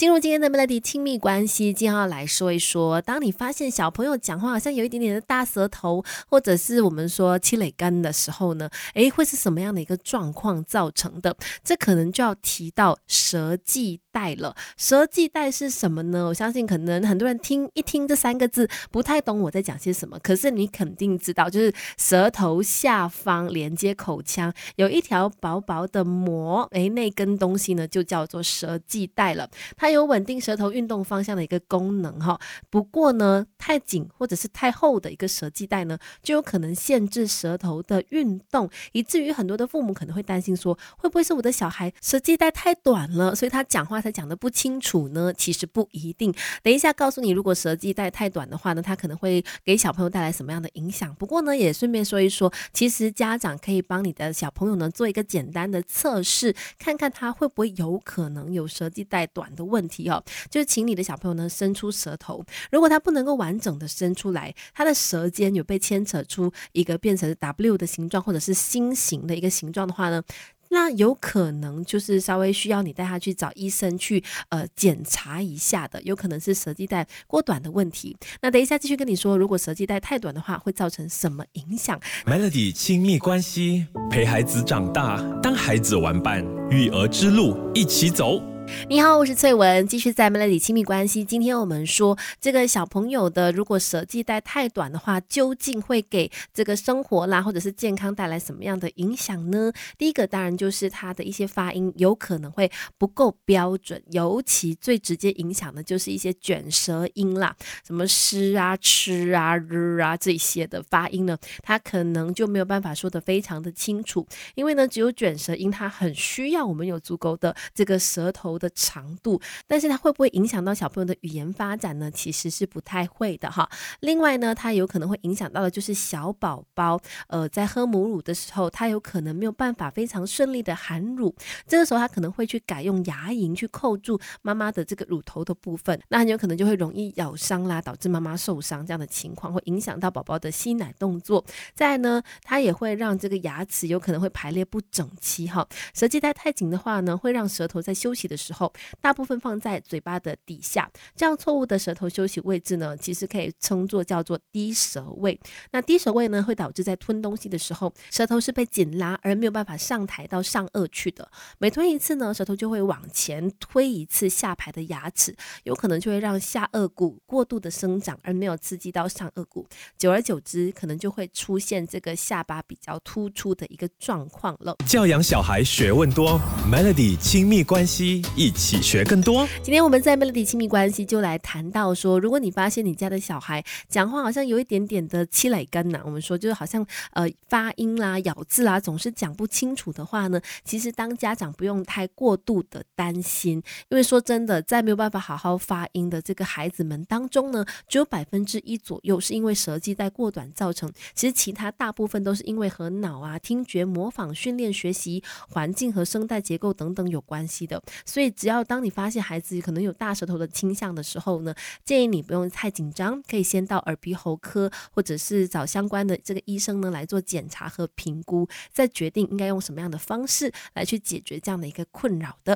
进入今天的 Melody 亲密关系，今天要来说一说，当你发现小朋友讲话好像有一点点的大舌头，或者是我们说七磊干的时候呢，诶，会是什么样的一个状况造成的？这可能就要提到舌系带了。舌系带是什么呢？我相信可能很多人听一听这三个字，不太懂我在讲些什么。可是你肯定知道，就是舌头下方连接口腔有一条薄薄的膜，诶，那根东西呢就叫做舌系带了。它有稳定舌头运动方向的一个功能哈，不过呢，太紧或者是太厚的一个舌系带呢，就有可能限制舌头的运动，以至于很多的父母可能会担心说，会不会是我的小孩舌系带太短了，所以他讲话才讲的不清楚呢？其实不一定。等一下告诉你，如果舌系带太短的话呢，它可能会给小朋友带来什么样的影响？不过呢，也顺便说一说，其实家长可以帮你的小朋友呢做一个简单的测试，看看他会不会有可能有舌系带短的。问题哦，就是请你的小朋友呢伸出舌头，如果他不能够完整的伸出来，他的舌尖有被牵扯出一个变成 W 的形状或者是心形的一个形状的话呢，那有可能就是稍微需要你带他去找医生去呃检查一下的，有可能是舌系带过短的问题。那等一下继续跟你说，如果舌系带太短的话，会造成什么影响？Melody 亲密关系，陪孩子长大，当孩子玩伴，育儿之路一起走。你好，我是翠文，继续在 Melody 亲密关系。今天我们说这个小朋友的，如果舌系带太短的话，究竟会给这个生活啦，或者是健康带来什么样的影响呢？第一个当然就是他的一些发音有可能会不够标准，尤其最直接影响的就是一些卷舌音啦，什么诗啊、吃啊、日啊这些的发音呢，他可能就没有办法说的非常的清楚，因为呢，只有卷舌音，它很需要我们有足够的这个舌头。的长度，但是它会不会影响到小朋友的语言发展呢？其实是不太会的哈。另外呢，它有可能会影响到的就是小宝宝，呃，在喝母乳的时候，他有可能没有办法非常顺利的含乳，这个时候他可能会去改用牙龈去扣住妈妈的这个乳头的部分，那很有可能就会容易咬伤啦，导致妈妈受伤这样的情况，会影响到宝宝的吸奶动作。再呢，它也会让这个牙齿有可能会排列不整齐哈。舌系带太紧的话呢，会让舌头在休息的时候时候，大部分放在嘴巴的底下，这样错误的舌头休息位置呢，其实可以称作叫做低舌位。那低舌位呢，会导致在吞东西的时候，舌头是被紧拉，而没有办法上抬到上颚去的。每吞一次呢，舌头就会往前推一次下排的牙齿，有可能就会让下颚骨过度的生长，而没有刺激到上颚骨。久而久之，可能就会出现这个下巴比较突出的一个状况了。教养小孩学问多，Melody 亲密关系。一起学更多。今天我们在 Melody 亲密关系就来谈到说，如果你发现你家的小孩讲话好像有一点点的七磊根呐，我们说就是好像呃发音啦、咬字啦总是讲不清楚的话呢，其实当家长不用太过度的担心，因为说真的，在没有办法好好发音的这个孩子们当中呢，只有百分之一左右是因为舌系带过短造成，其实其他大部分都是因为和脑啊、听觉、模仿、训练、学习环境和声带结构等等有关系的所，所以。只要当你发现孩子可能有大舌头的倾向的时候呢，建议你不用太紧张，可以先到耳鼻喉科或者是找相关的这个医生呢来做检查和评估，再决定应该用什么样的方式来去解决这样的一个困扰的。